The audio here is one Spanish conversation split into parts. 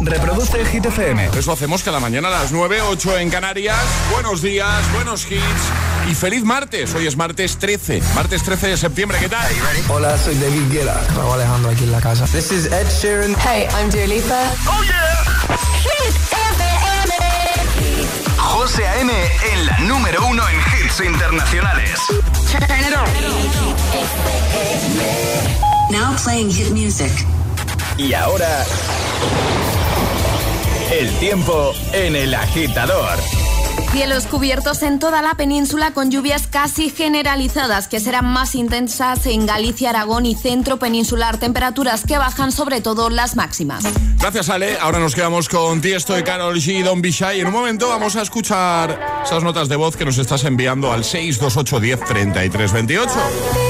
Reproduce Hit FM. Eso hacemos cada mañana a las 9, 8 en Canarias. Buenos días, buenos hits y feliz martes. Hoy es martes 13, martes 13 de septiembre. ¿Qué tal? Hola, soy David Guetta. Raúl Alejandro aquí en la casa. This is Ed Sheeran. Hey, I'm Dua Lipa. Oh yeah. Hit FM. José A.M. en la número uno en hits internacionales. Turn it on. Now playing hit music. Y ahora, el tiempo en el agitador. Cielos cubiertos en toda la península con lluvias casi generalizadas que serán más intensas en Galicia, Aragón y centro peninsular. Temperaturas que bajan sobre todo las máximas. Gracias, Ale. Ahora nos quedamos con Tiesto y Carol G y Don Bishai. En un momento vamos a escuchar esas notas de voz que nos estás enviando al 628 10 33 28.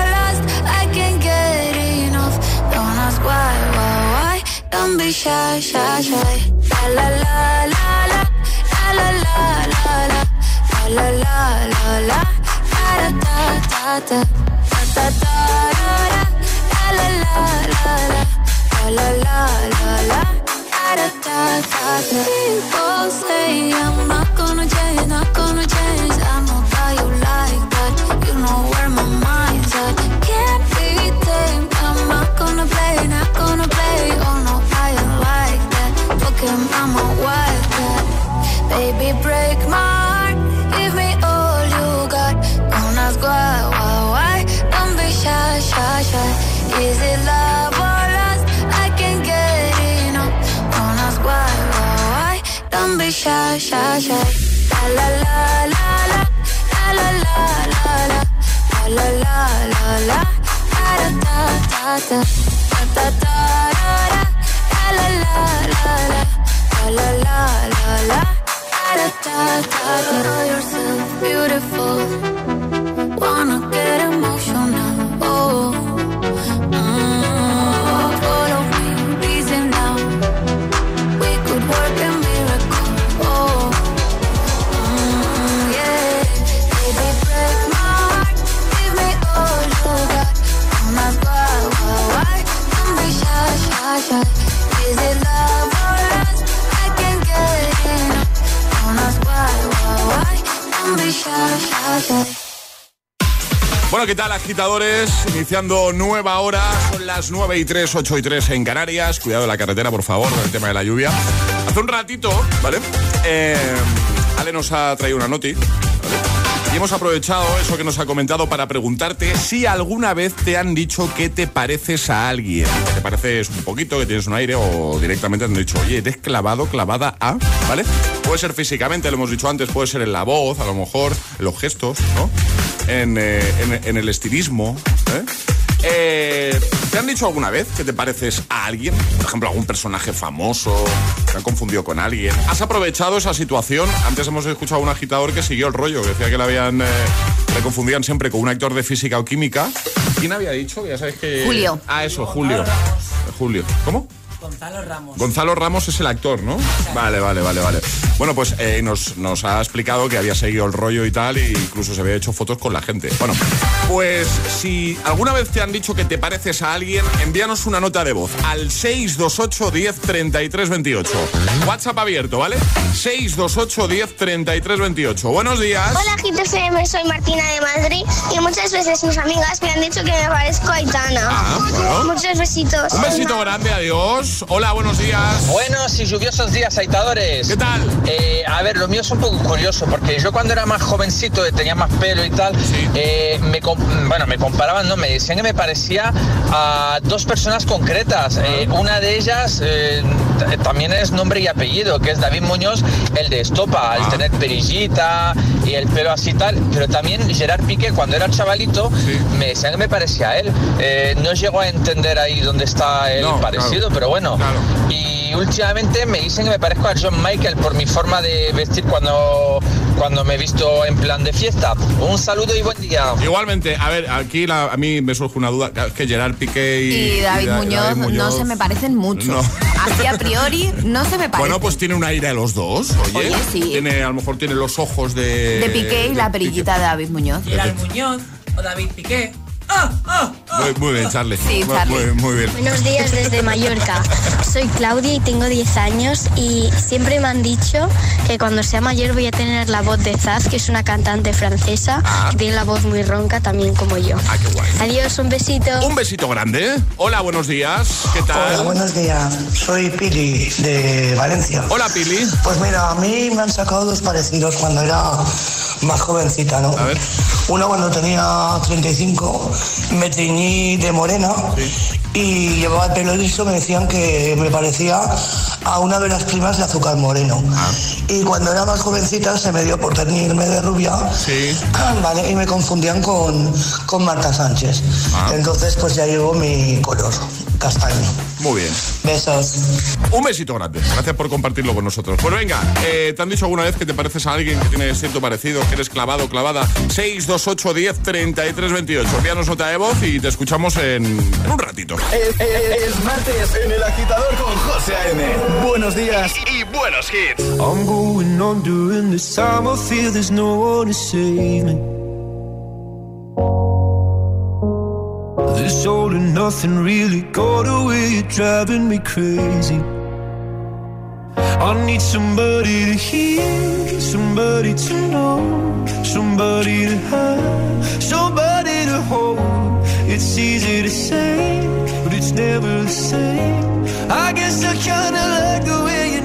Don't be shy, shy, shy. La la la la la. La la la la la. La la la. Da da da da. Da da da da da. La la la. La la la la la. Da da da da. People say I'm not gonna change, not gonna change. Baby, break my heart. Give me all you got. Don't ask why, why, why. Don't be shy, shy, shy. Is it love or lust? I can't get enough. Don't ask why, why. Don't be shy, shy, shy. La la la la la. La la la la la. La la la. Da da da la la la la. La la la la la. Da da da da. Beautiful. Bueno, ¿qué tal, agitadores? Iniciando nueva hora, son las 9 y 3, 8 y 3 en Canarias. Cuidado de la carretera, por favor, con el tema de la lluvia. Hace un ratito, ¿vale? Eh, Ale nos ha traído una noti, ¿vale? Y hemos aprovechado eso que nos ha comentado para preguntarte si alguna vez te han dicho que te pareces a alguien. Te pareces un poquito, que tienes un aire o directamente te han dicho, oye, eres clavado, clavada a, ¿vale? Puede ser físicamente, lo hemos dicho antes, puede ser en la voz, a lo mejor, en los gestos, ¿no? En, eh, en- en el estilismo, ¿eh? Eh, ¿Te han dicho alguna vez que te pareces a alguien? Por ejemplo, algún personaje famoso, te han confundido con alguien. ¿Has aprovechado esa situación? Antes hemos escuchado a un agitador que siguió el rollo, que decía que le habían... eh, le confundían siempre con un actor de física o química. ¿Quién había dicho? Ya sabes que... Julio. Ah, eso, Julio. Julio. ¿Cómo? Gonzalo Ramos. Gonzalo Ramos es el actor, ¿no? Vale, vale, vale, vale. Bueno, pues eh, nos, nos ha explicado que había seguido el rollo y tal, e incluso se había hecho fotos con la gente. Bueno, pues si alguna vez te han dicho que te pareces a alguien, envíanos una nota de voz al 628 10 33 28. WhatsApp abierto, ¿vale? 628 10 33 28. Buenos días. Hola Hit FM, soy Martina de Madrid y muchas veces mis amigas me han dicho que me parezco a Aitana. Ah, bueno. Muchos besitos. Un besito grande, adiós. Hola, buenos días. Buenos y lluviosos días, aitadores. ¿Qué tal? Eh, a ver, lo mío es un poco curioso, porque yo cuando era más jovencito, y tenía más pelo y tal, Sí. eh, me, bueno, me comparaban, no, me decían que me parecía a dos personas concretas. Eh, una de ellas eh, también es nombre y apellido, que es David Muñoz, el de Estopa, al Ah. tener perillita y el pelo así tal, pero también Gerard Piqué, cuando era chavalito, Sí. me decían que me parecía a él. Eh, no llego a entender ahí dónde está el No, parecido, claro. pero bueno. Claro. Y últimamente me dicen que me parezco a John Michael por mi forma de vestir cuando cuando me he visto en plan de fiesta. Un saludo y buen día. Igualmente, a ver, aquí la- a mí me surge una duda, es que Gerard Piqué y, Y David, Da- Muñoz, no se me parecen mucho. No. Así a priori no se me parecen. Bueno, pues tiene un aire de los dos, oye. Oye, sí. Tiene, a lo mejor tiene los ojos de... de Piqué y la perillita de David Muñoz. Gerard Muñoz o David Piqué. Muy, muy bien, Charlie. Sí, Muy- Charlie. Muy, muy bien. Buenos días desde Mallorca. Soy Claudia y tengo 10 años y siempre me han dicho que cuando sea mayor voy a tener la voz de Zaz, que es una cantante francesa que tiene la voz muy ronca también como yo. Ah, qué guay. Adiós, un besito. Un besito grande. Hola, buenos días. ¿Qué tal? Hola, buenos días. Soy Pili de Valencia. Hola, Pili. Pues mira, a mí me han sacado dos parecidos cuando era más jovencita, ¿no? A ver. Uno cuando tenía 35 me teñí de morena y llevaba el pelo liso, me decían que me parecía a una de las primas de azúcar moreno. Ah. Y cuando era más jovencita se me dio por teñirme de rubia, Sí. ¿vale? Y me confundían con, con Marta Sánchez. Ah. Entonces pues ya llevo mi color castaño. Muy bien. Besos. Un besito grande. Gracias por compartirlo con nosotros. Pues venga, eh, ¿te han dicho alguna vez que te pareces a alguien que tiene cierto parecido, que eres clavado o clavada? 628 10 33 28. Envíanos nota de voz y te escuchamos en, en un ratito. Es, es- es martes en el agitador con José A.M. Buenos días y, y buenos hits. I'm going on during this time. I feel there's no one to save me. This all and nothing really got away, driving me crazy. I need somebody to hear, somebody to know, somebody to have, somebody to hold. It's easy to say, but it's never the same. I guess I kinda like the way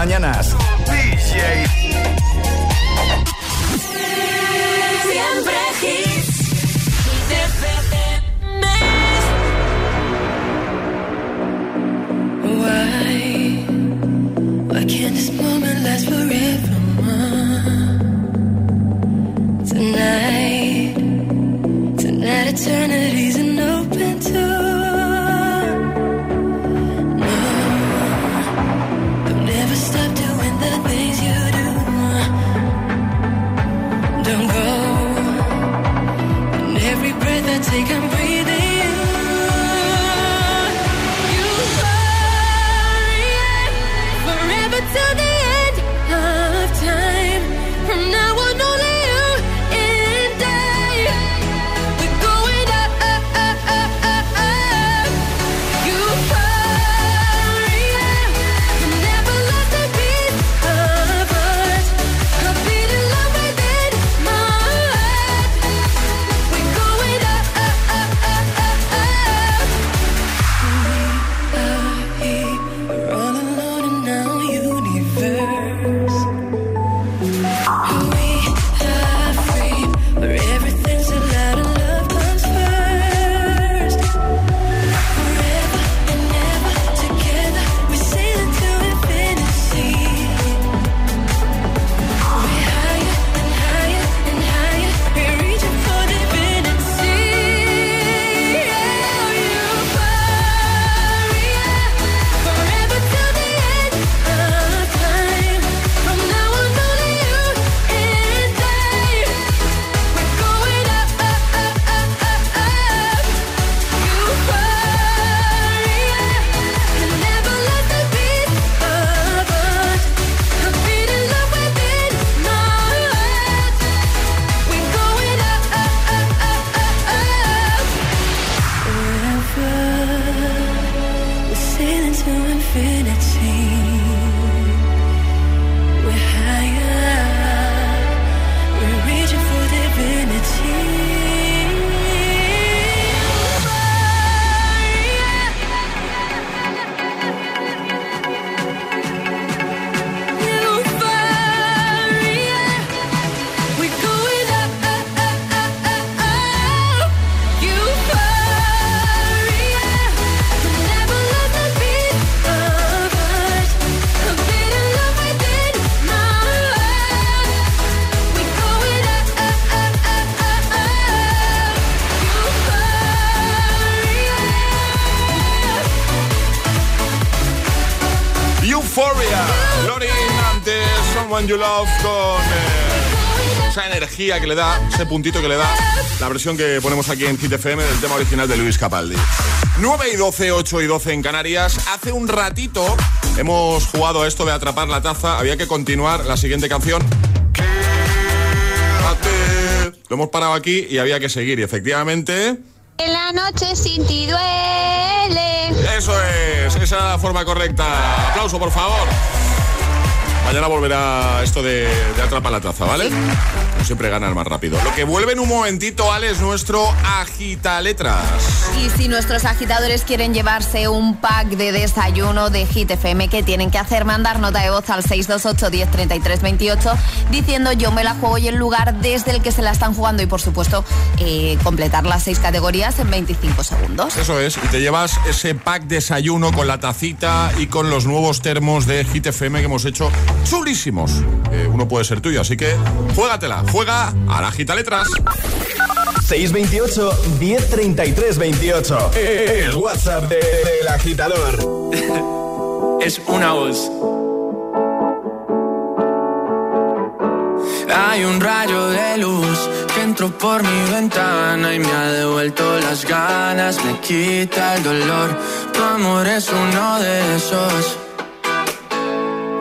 mañana. You Love con eh, esa energía que le da, ese puntito que le da la versión que ponemos aquí en Hit FM del tema original de Luis Capaldi. 9 y 12, 8 y 12 en Canarias. Hace un ratito hemos jugado a esto de atrapar la taza. Había que continuar la siguiente canción. Lo hemos parado aquí y había que seguir. Y efectivamente. En la noche sin ti duele. Eso es, esa forma correcta. Aplauso, por favor. Mañana volverá esto de, de atrapa la taza, ¿vale? Siempre ganar más rápido. Lo que vuelve en un momentito, Ale, es nuestro agita letras. Y si nuestros agitadores quieren llevarse un pack de desayuno de Hit FM, ¿qué tienen que hacer? Mandar nota de voz al 628 10 28 diciendo yo me la juego y el lugar desde el que se la están jugando y por supuesto eh, completar las seis categorías en 25 segundos. Eso es, y te llevas ese pack desayuno con la tacita y con los nuevos termos de Hit FM que hemos hecho chulísimos. Eh, uno puede ser tuyo, así que juégatela, juega a la gita letras. 628 1033 28. El WhatsApp del de, agitador. es una voz. Hay un rayo de luz que entró por mi ventana y me ha devuelto las ganas, me quita el dolor. Tu amor es uno de esos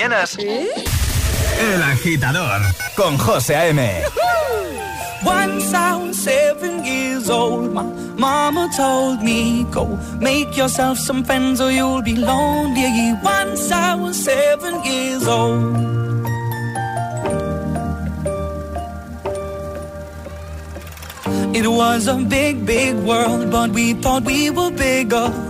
mañanas? El agitador con José A.M. Once I was seven years old, my mama told me, Go make yourself some friends or you'll be lonely. Once I was seven years old. It was a big, big world, but we thought we were bigger.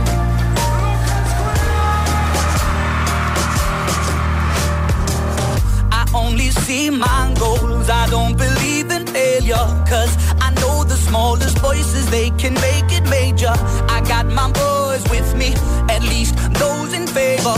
Don't believe in failure. Cause I know the smallest voices, they can make it major. I got my boys with me, at least those in favor.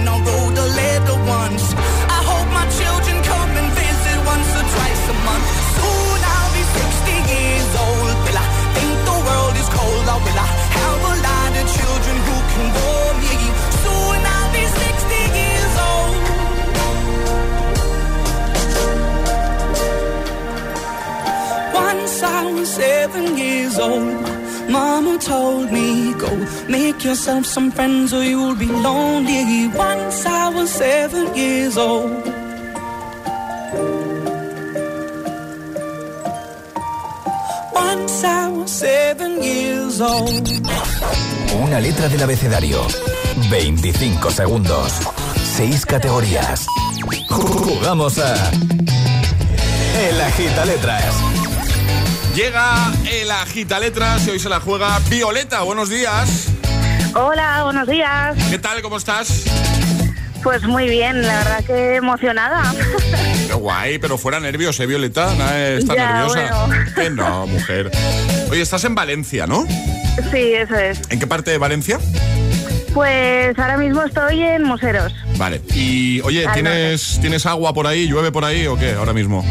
seven years old. Mama told me, go make yourself some friends or you'll be lonely. Once I was seven years old. Once I was seven years old. Una letra del abecedario. 25 segundos. 6 categorías. Jugamos a. El Agita Letras. Llega el agita letras y hoy se la juega Violeta. Buenos días. Hola, buenos días. ¿Qué tal? ¿Cómo estás? Pues muy bien, la verdad que emocionada. Qué guay, pero fuera nervios, ¿eh, Violeta? Estar Ya, nerviosa. bueno. Que no, mujer. Oye, estás en Valencia, ¿no? Sí, eso es. ¿En qué parte de Valencia? Pues ahora mismo estoy en Museros. Vale. Y oye, ¿tienes, ¿tienes agua por ahí? ¿Llueve por ahí o qué ahora mismo?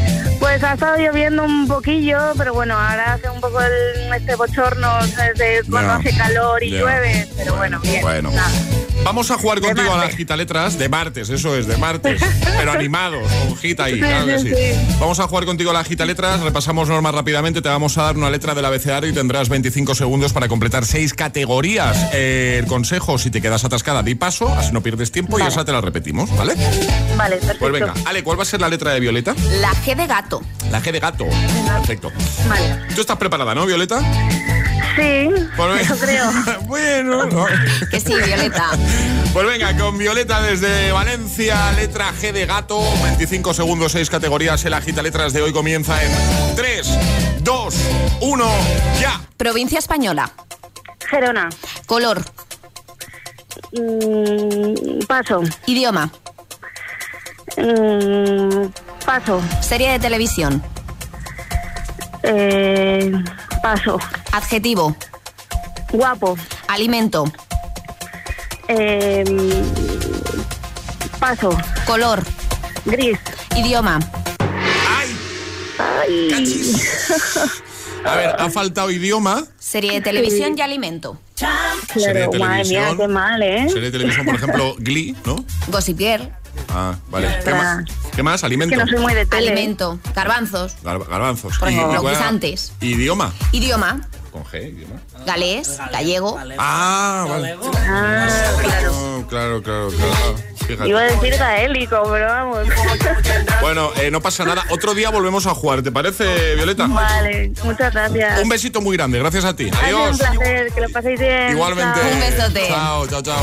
Pues ha estado lloviendo un poquillo, pero bueno, ahora hace un poco el, este bochorno ¿sabes? de cuando hace calor y llueve, pero bueno, bien. Bueno. nada. Vamos a jugar contigo a las gitaletras de martes, eso es, de martes, pero animados, con gita ahí, Sí, claro que sí. Vamos a jugar contigo a las gitaletras, repasamos normas rápidamente, te vamos a dar una letra del abecedario y tendrás 25 segundos para completar seis categorías. Eh, el consejo, si te quedas atascada, di paso, así no pierdes tiempo y Vale. esa te la repetimos, ¿vale? Vale, perfecto. Pues venga, Ale, ¿cuál va a ser la letra de Violeta? La G de gato. La G de gato. Perfecto. Vale. ¿Tú estás preparada, no, Violeta? Sí, Pues eso creo. bueno, no. Que sí, Violeta. Pues venga, con Violeta desde Valencia, letra G de gato, 25 segundos, 6 categorías. El agita letras de hoy comienza en 3, 2, 1, ya. Provincia española. Gerona. Color. Mm, paso. Idioma. Mm, Paso. Serie de televisión. Eh, paso. Adjetivo. Guapo. Alimento. Eh, paso. Color. Gris. Idioma. Ay. A ver, ha faltado idioma. Serie de televisión y alimento. Serie de Claro, madre mía, televisión. qué mal, ¿eh? Serie de televisión, por ejemplo, Glee, ¿no? Gossipier. Ah, vale. ¿Qué más? ¿Qué más? Alimento. que no soy muy de tele. Alimento. Garbanzos. Gar- Garbanzos. Por ejemplo, guisantes. Idioma. Idioma. Con G, idioma. Galés. Gallego. Ah, vale. Ah, claro. Oh, claro, claro, claro. Fíjate. Iba a decir gaélico, pero vamos. Bueno, eh, no pasa nada. Otro día volvemos a jugar, ¿te parece, Violeta? Vale, muchas gracias. Un besito muy grande, gracias a ti. Ha sido un Adiós. placer, que lo paséis bien. Igualmente. Chao. Un besote. Chao, chao, chao.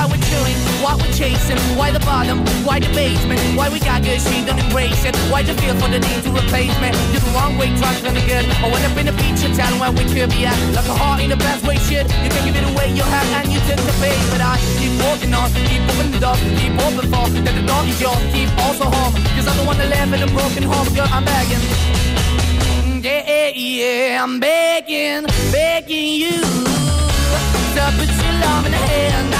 Why we're chilling, why we're chasing, why the bottom, why the basement, why we got good, she don't embrace it. Why the feel for the need to replace me? You're the wrong way, trying to be good. I went up in a feature town where we could be at. Like a heart in a best way, shit. You can give it away, you have, and you tend the pay. But I keep walking on, keep moving the door, keep open for that the door is yours, keep also home. Cause I'm the one that live in a broken home, girl, I'm begging. Yeah, yeah, I'm begging, begging you to put your love in the hand. I'm begging, begging you to put your love in the hand.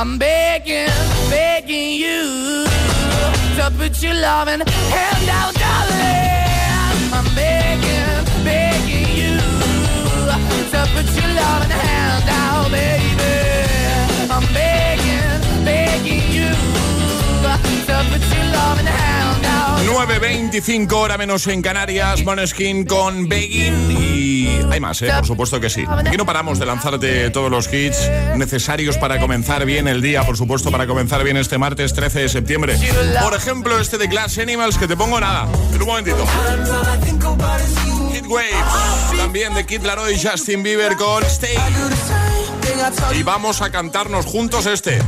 I'm begging, begging you. To put your loving hand out, darling. I'm begging, begging you. To put your loving hand out, baby. I'm begging, begging you. To put your loving hand out. 9.25 hora menos en Canarias, Moneskin con Begging y más, ¿eh? por supuesto que sí. Aquí no paramos de lanzarte todos los hits necesarios para comenzar bien el día, por supuesto para comenzar bien este martes 13 de septiembre. Por ejemplo, este de Glass Animals que te pongo nada, en un momentito. Hit Waves, también de Kid Laroi y Justin Bieber con Stay. Y vamos a cantarnos juntos este.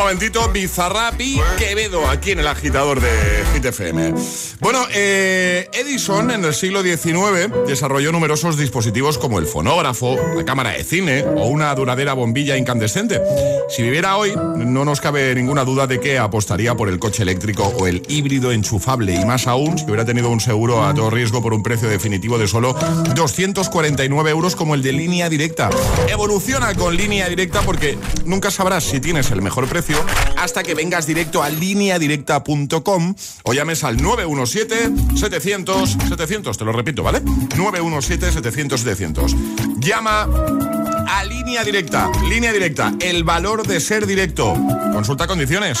Momentito, Bizarrap y Quevedo aquí en el agitador de Hit FM. Bueno, eh, Edison en el siglo XIX desarrolló numerosos dispositivos como el fonógrafo, la cámara de cine o una duradera bombilla incandescente. Si viviera hoy, no nos cabe ninguna duda de que apostaría por el coche eléctrico o el híbrido enchufable y más aún si hubiera tenido un seguro a todo riesgo por un precio definitivo de solo 249 euros como el de línea directa. Evoluciona con línea directa porque nunca sabrás si tienes el mejor precio hasta que vengas directo a lineadirecta.com o llames al 917-700-700. Te lo repito, ¿vale? 917-700-700. Llama a línea directa. Línea directa. El valor de ser directo. Consulta condiciones.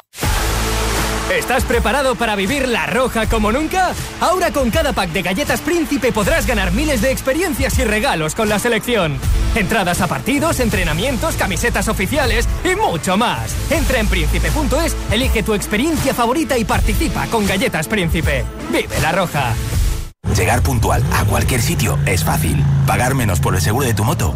¿Estás preparado para vivir la roja como nunca? Ahora con cada pack de galletas Príncipe podrás ganar miles de experiencias y regalos con la selección. Entradas a partidos, entrenamientos, camisetas oficiales y mucho más. Entra en príncipe.es, elige tu experiencia favorita y participa con Galletas Príncipe. Vive la roja. Llegar puntual a cualquier sitio es fácil. Pagar menos por el seguro de tu moto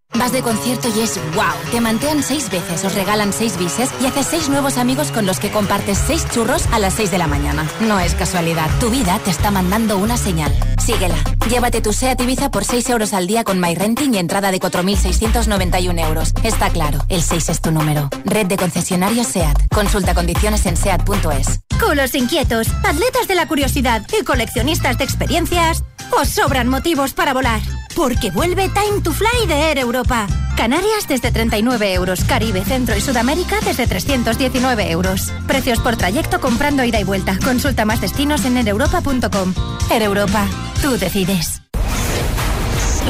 Vas de concierto y es wow. Te mantean seis veces, os regalan seis bises y haces seis nuevos amigos con los que compartes seis churros a las seis de la mañana. No es casualidad. Tu vida te está mandando una señal. Síguela. Llévate tu SEAT Ibiza por 6 euros al día con MyRenting y entrada de 4.691 euros. Está claro, el 6 es tu número. Red de concesionarios SEAT. Consulta condiciones en SEAT.es. Culos inquietos, atletas de la curiosidad y coleccionistas de experiencias, os sobran motivos para volar. Porque vuelve Time to Fly de Air Europa. Canarias desde 39 euros, Caribe, Centro y Sudamérica desde 319 euros. Precios por trayecto comprando ida y vuelta. Consulta más destinos en aereuropa.com. Air Europa, tú decides.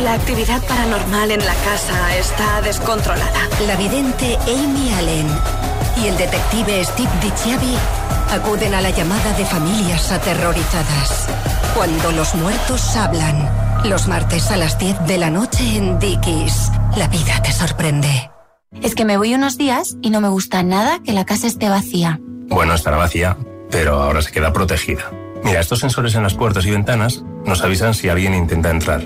La actividad paranormal en la casa está descontrolada. La vidente Amy Allen y el detective Steve DiChiavi acuden a la llamada de familias aterrorizadas. Cuando los muertos hablan. Los martes a las 10 de la noche en Dickies. La vida te sorprende. Es que me voy unos días y no me gusta nada que la casa esté vacía. Bueno, estará vacía, pero ahora se queda protegida. Mira, estos sensores en las puertas y ventanas nos avisan si alguien intenta entrar.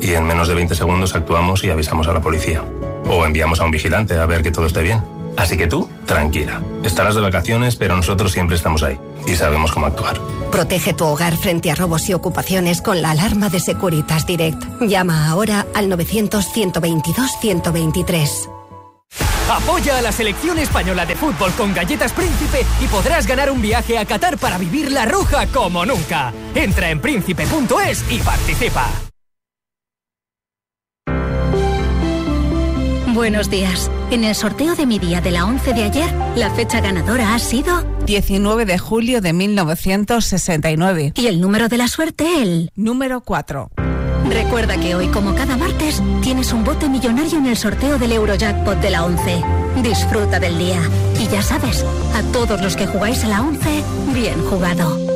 Y en menos de 20 segundos actuamos y avisamos a la policía. O enviamos a un vigilante a ver que todo esté bien. Así que tú, tranquila. Estarás de vacaciones, pero nosotros siempre estamos ahí. Y sabemos cómo actuar. Protege tu hogar frente a robos y ocupaciones con la alarma de Securitas Direct. Llama ahora al 900-122-123. Apoya a la selección española de fútbol con Galletas Príncipe y podrás ganar un viaje a Qatar para vivir la roja como nunca. Entra en príncipe.es y participa. Buenos días. En el sorteo de mi día de la 11 de ayer, la fecha ganadora ha sido 19 de julio de 1969. y el número de la suerte el Número 4. Recuerda que hoy, como cada martes, tienes un bote millonario en el sorteo del Eurojackpot de la 11. Disfruta del día. Y ya sabes, a todos los que jugáis a la 11, bien jugado.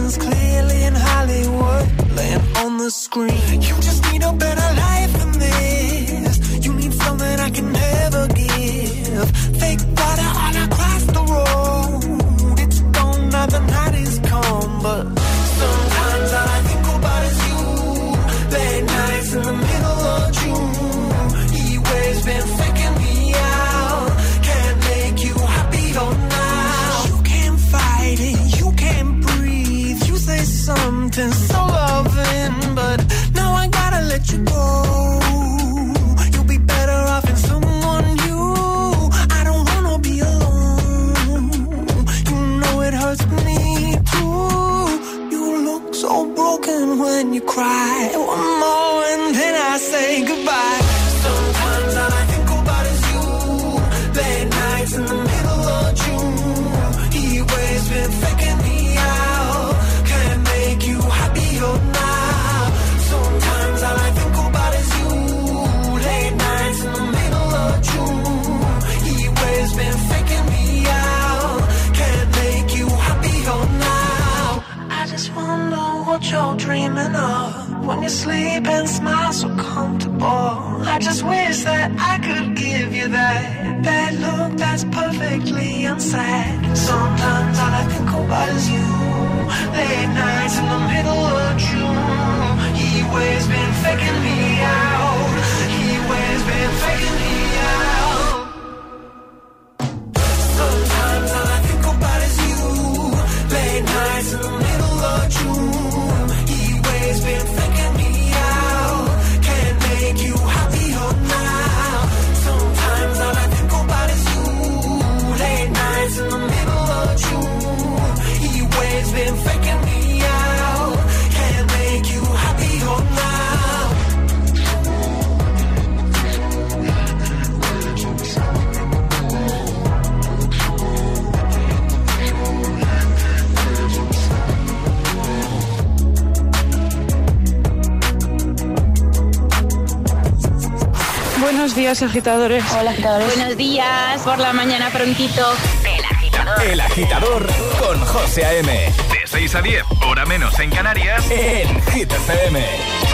visions clearly in Hollywood, laying on the screen. You días, agitadores. Hola, agitadores. Buenos días, por la mañana prontito. El agitador. El agitador con José A.M. De 6 a 10, hora menos en Canarias, en Hit FM.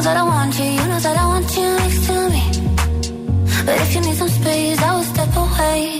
I that I want you, you know that I want you next to me. But if you need some space, I will step away.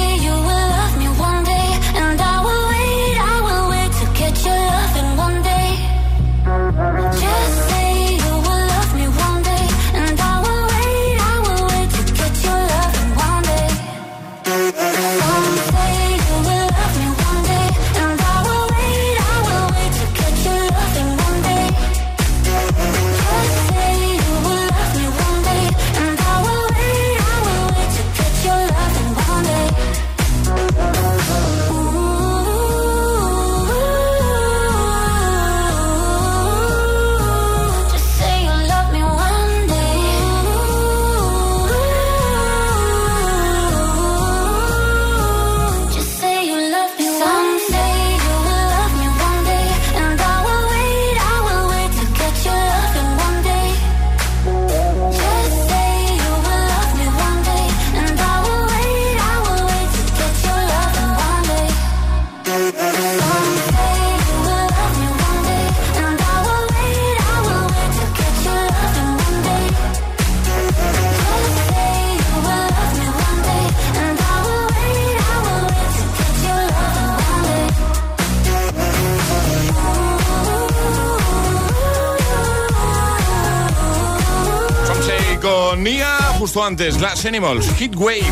justo antes, Glass Animals, Hit Waves.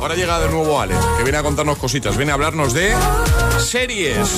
Ahora llega de nuevo Ale, que viene a contarnos cositas, viene a hablarnos de series.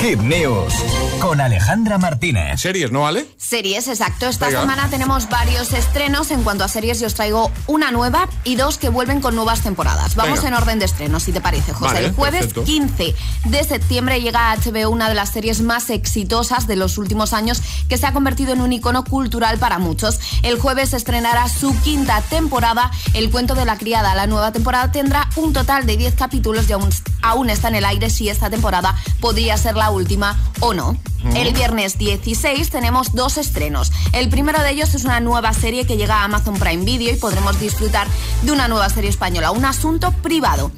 Hit News con Alejandra Martínez. Series, ¿no, Ale? Series, exacto. Esta Venga. semana tenemos varios estrenos. En cuanto a series, yo os traigo una nueva y dos que vuelven con nuevas temporadas. Vamos Venga. en orden de estrenos, si te parece, José. Vale, El jueves perfecto. 15 de septiembre llega a HBO una de las series más exitosas de los últimos años que se ha convertido en un icono cultural para muchos. El jueves estrenará su quinta temporada, El cuento de la criada. La nueva temporada tendrá un total de 10 capítulos y aún, aún está en el aire si esta temporada podría ser la última o no. Mm. El viernes 16 tenemos dos estrenos. El primero de ellos es una nueva serie que llega a Amazon Prime Video y podremos disfrutar de una nueva serie española, un asunto privado.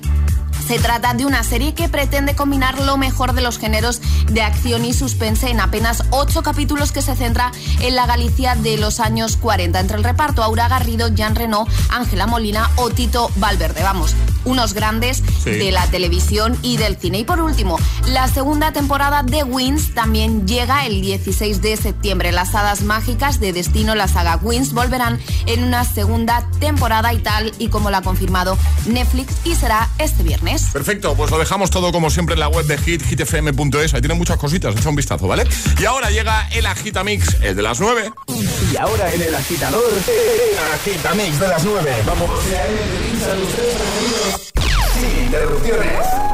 Se trata de una serie que pretende combinar lo mejor de los géneros de acción y suspense en apenas ocho capítulos que se centra en la Galicia de los años 40. Entre el reparto, Aura Garrido, Jean Reno, Ángela Molina o Tito Valverde. Vamos, unos grandes Sí. de la televisión y del cine. Y por último, la segunda temporada de Wins también llega el 16 de septiembre. Las hadas mágicas de Destino, la saga Wins, volverán en una segunda temporada y tal y como lo ha confirmado Netflix y será este viernes. Perfecto, pues lo dejamos todo como siempre en la web de Hit, hitfm.es. Ahí tienen muchas cositas, echa un vistazo, ¿vale? Y ahora llega el Agitamix, el de las 9. Y ahora en el agitador, el agitamix de las 9. Vamos. Sin interrupciones.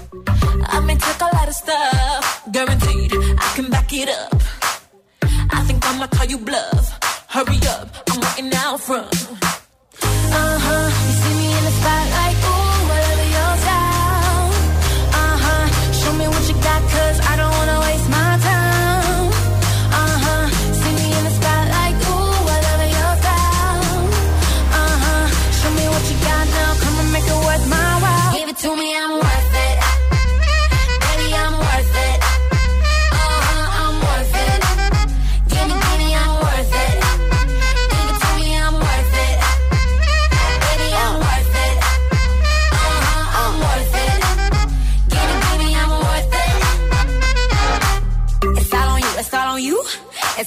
May take a lot of stuff, guaranteed I can back it up. I think I'ma call you bluff. Hurry up, I'm waiting out front. Uh huh, you see me in the spotlight,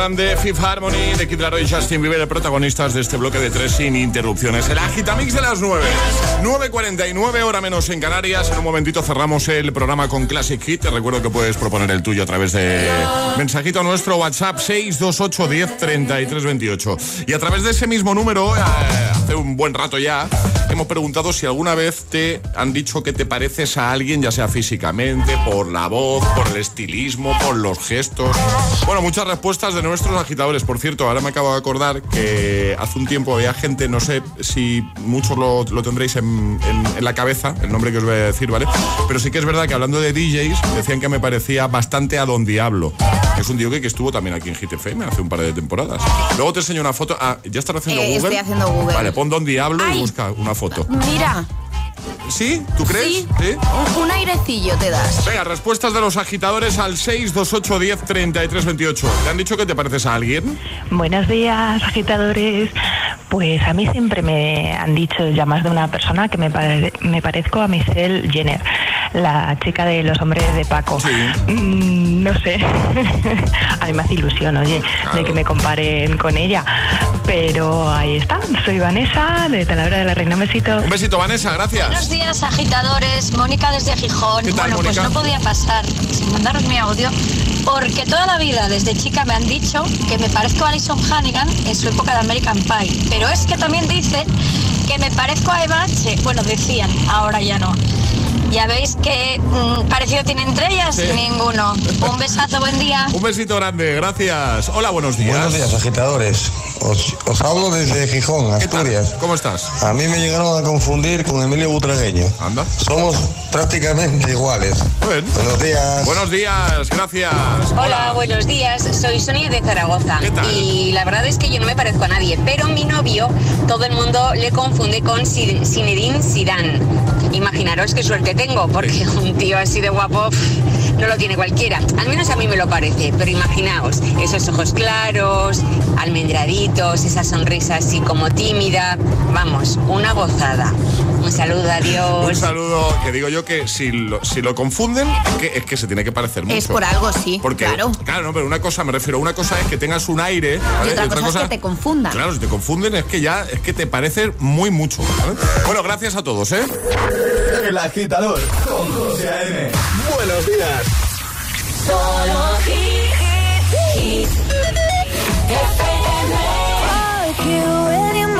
Grande, Fifth Harmony, de Kid Laroi y Justin Bieber, protagonistas de este bloque de tres sin interrupciones. El Agitamix de las 9. 9.49, hora menos en Canarias. En un momentito cerramos el programa con Classic Hit. Te recuerdo que puedes proponer el tuyo a través de mensajito nuestro WhatsApp 628 10 33 28. Y a través de ese mismo número, eh, hace un buen rato ya, hemos preguntado si alguna vez te han dicho que te pareces a alguien, ya sea físicamente, por la voz, por el estilismo, por los gestos. Bueno, muchas respuestas de nuestros agitadores. Por cierto, ahora me acabo de acordar que hace un tiempo había gente, no sé si muchos lo, tendréis en, la cabeza, el nombre que os voy a decir, ¿vale? Pero sí que es verdad que hablando de DJs, decían que me parecía bastante a Don Diablo, que es un tío que, estuvo también aquí en GTFM hace un par de temporadas. Luego te enseño una foto. Ah, ya estás haciendo eh, Google. Estoy haciendo Google. Vale, pon Don Diablo y busca una foto. Mira. ¿Sí? ¿Tú crees? Sí. Un airecillo te das. Venga, respuestas de los agitadores al 628 10 33 28. ¿Te han dicho que te pareces a alguien? Buenos días, agitadores. Pues a mí siempre me han dicho ya más de una persona que me, me parezco a Michelle Jenner, la chica de los hombres de Paco. Mm, no sé. a mí me hace ilusión, oye, de que me comparen con ella. Pero ahí está. Soy Vanessa, de Talavera de la Reina. Un besito. Un besito, Vanessa. Gracias. Buenos días, agitadores. Mónica desde Gijón. bueno, pues no podía pasar sin mandaros mi audio porque toda la vida, desde chica, me han dicho que me parezco a Alison Hannigan en su época de American Pie. Pero es que también dicen que me parezco a Eva H. Bueno, decían, ahora ya no. Ya veis que mm, parecido tiene entre ellas ninguno. Un besazo, buen día. Un besito grande, gracias. Hola, buenos días. Buenos días, agitadores. Os, hablo desde Gijón, Asturias. ¿Cómo estás? A mí me llegaron a confundir con Emilio Butragueño. Anda. Somos prácticamente iguales. Buenos días. Buenos días, gracias. Hola, buenos días. Soy Sonia de Zaragoza. Y la verdad es que yo no me parezco a nadie, pero mi novio, todo el mundo le confunde con Zinedine Zidane. Imaginaros qué suerte tengo, porque un tío así de guapo no lo tiene cualquiera. Al menos a mí me lo parece, pero imaginaos, esos ojos claros, almendraditos, esa sonrisa así como tímida. Vamos, una gozada. Un saludo, adiós. Un saludo, que digo yo que si lo, si lo confunden, es que, es que se tiene que parecer mucho. Es por algo, sí. Porque, claro. Claro, no, pero una cosa, me refiero, una cosa es que tengas un aire. Y otra, cosa, es que te confundan. Claro, si te confunden es que ya es que te parece muy mucho. Bueno, gracias a todos, ¿eh? El agitador con José A.M. Buenos días. Solo hit, Fuck you,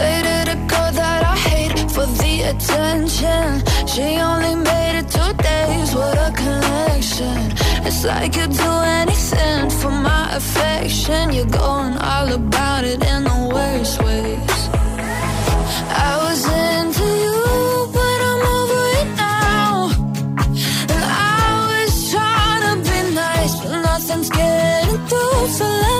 Dated a girl that I hate for the attention. She only made it two days, what a connection. It's like you'd do anything for my affection. You're going all about it in the worst ways. I was into you. But I'm over it now. And I was trying to be nice, but nothing's getting through. So let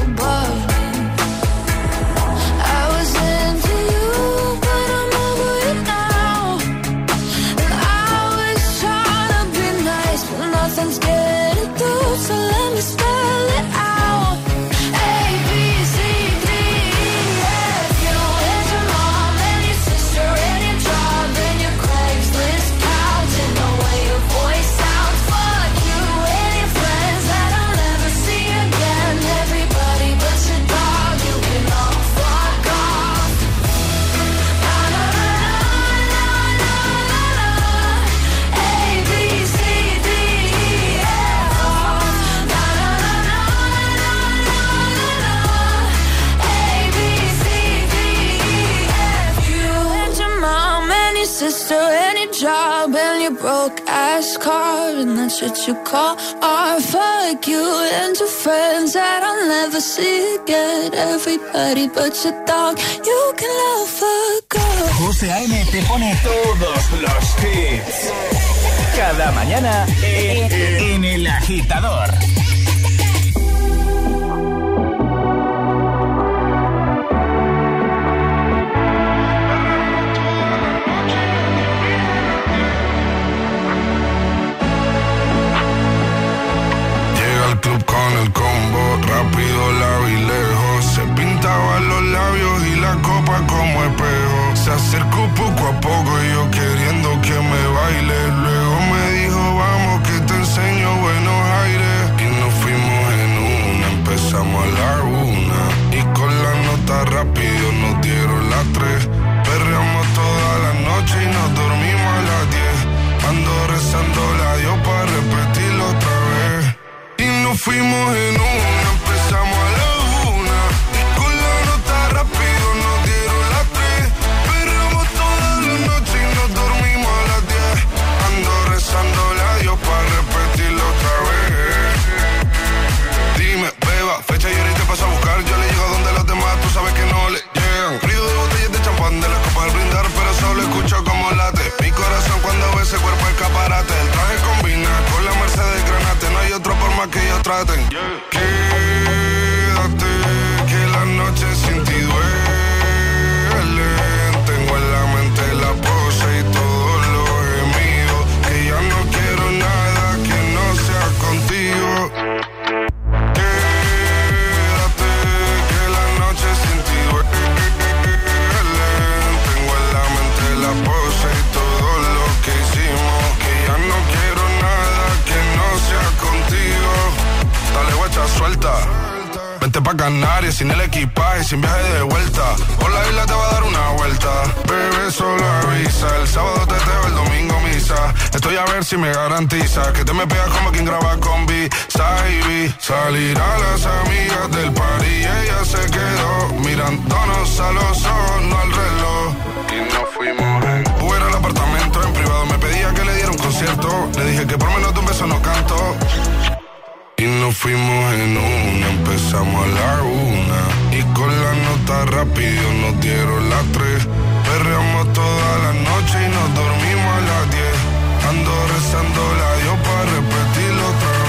you call. Fuck you friends that never see. Everybody but you can A.M. te pone todos los hits. Cada mañana en el agitador. Rápido, la y rápido nos dieron las tres. Perreamos toda la noche y nos dormimos a las diez. Ando rezando la Dios para repetirlo otra vez.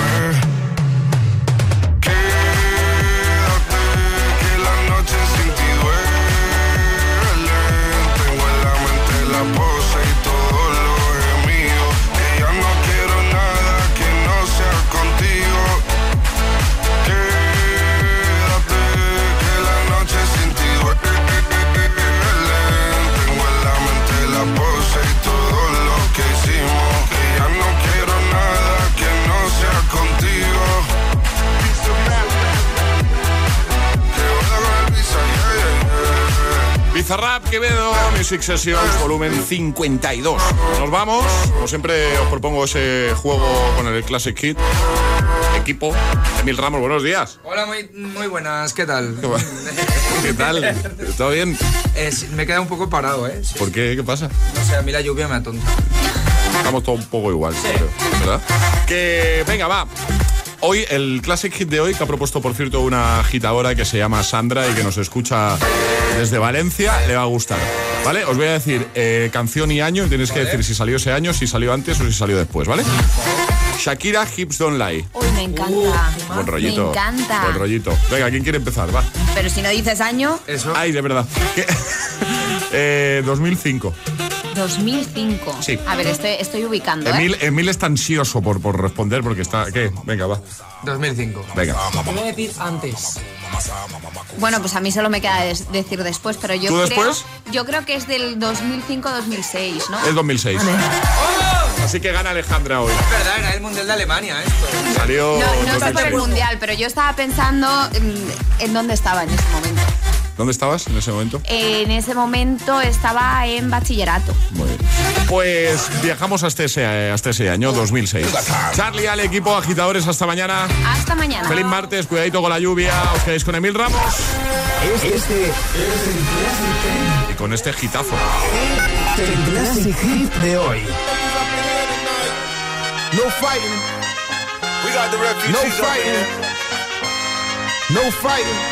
Bizarrap, Quevedo, Music Sessions, volumen 52. Nos vamos. Como siempre, os propongo ese juego con el Classic Hit. Equipo, Emil Ramos, buenos días. Hola, muy, muy buenas, ¿qué tal? ¿Qué tal? ¿Todo bien? Eh, sí, me queda un poco parado, ¿eh? ¿Por qué? ¿Qué pasa? No sé, a mí la lluvia me atonta. Estamos todos un poco igual, creo, ¿verdad? Que venga, va. Hoy, el Classic Hit de hoy, que ha propuesto, por cierto, una agitadora que se llama Sandra y que nos escucha desde Valencia, le va a gustar. ¿Vale? Os voy a decir eh, canción y año y tenéis que decir si salió ese año, si salió antes o si salió después, ¿vale? Shakira Hips Don't Lie. Uy, me encanta. Buen rollito. Me encanta. Buen rollito. Venga, ¿quién quiere empezar? Va. Pero si no dices año, Ay, de verdad. Eh, 2005. 2005. Sí. A ver, estoy, estoy ubicando, ¿eh? Emil, Emil está ansioso por, por responder porque está... ¿Qué? Venga, va. 2005. Venga. Te voy a decir antes. Bueno, pues a mí solo me queda des- decir después, pero yo ¿Tú creo, después? yo creo que es del 2005-2006, ¿no? Es 2006. Así que gana Alejandra hoy. Es verdad, era el Mundial de Alemania esto. Salió... No, no sé por 2006. el mundial, pero yo estaba pensando mm, en dónde estaba en ese momento. ¿Dónde estabas en ese momento? En ese momento estaba en bachillerato. Muy bien. Pues viajamos hasta ese, hasta ese año, 2006. Charlie, al equipo, agitadores, hasta mañana. Hasta mañana. Feliz martes, cuidadito con la lluvia. Os quedáis con Emil Ramos. Este es el Y con este gitazo. Classic Hit de hoy. No fighting. We got the refugees No fighting. No fighting.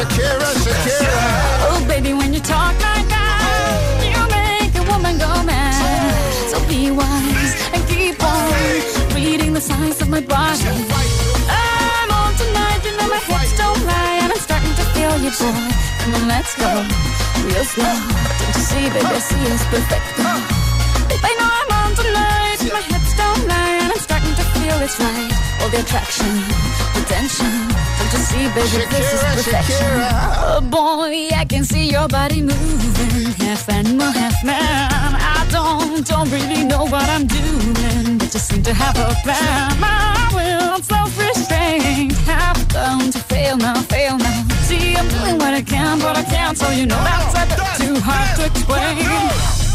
Shakira, Shakira. Oh, baby, when you talk like that, you make a woman go mad. So be wise and keep on reading the signs of my body. I'm on tonight, you know my hips don't lie, and I'm starting to feel you, boy. Come on, let's go, real slow. Don't you see, baby, I see it's perfect. Babe, I know I'm on tonight, my it's right. All the attraction, the tension. Don't you see, baby, this is perfection. Shakira. Oh boy, I can see your body moving, half animal, half man. I don't, don't really know what I'm doing, but just seem to have a plan. My will, self-restraint, have come to fail now, fail now. See, I'm doing what I can, but I can't, so you know that's a bit too hard to explain.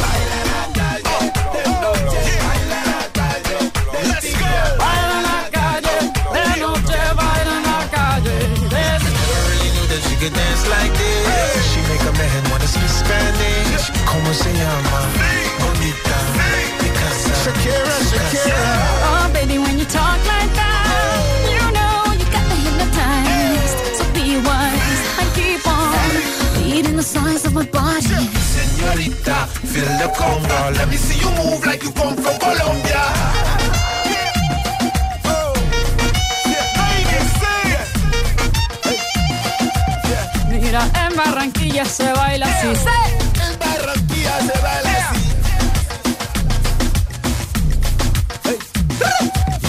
Knew that she dance like this. She make a man wanna speak Spanish. Como se llama? Bonita. Picasa. Shakira, Shakira. Oh, baby, when you talk like that, you know you got me hypnotized. So be wise and keep on reading the signs of my body. Señorita, feel the conga. Let me see you move like you come from Colombia. En Barranquilla se baila así. En Barranquilla se baila así.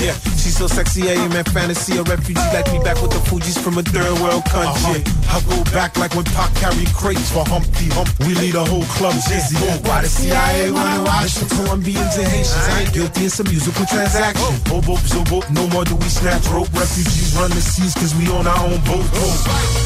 Yeah, she's so sexy, I am in fantasy. A refugee like me back with the Fuji's from a third world country. Uh-huh. I go back like when Pac carried crates for Humpty Hump. We lead a whole club dizzy. Oh, why the CIA wanna oh. watch the Colombians and Haitians? I ain't guilty, it's a musical transaction. Oh, boop, so boop, no more do we snatch rope. Refugees run the seas cause we on our own boat. Oh.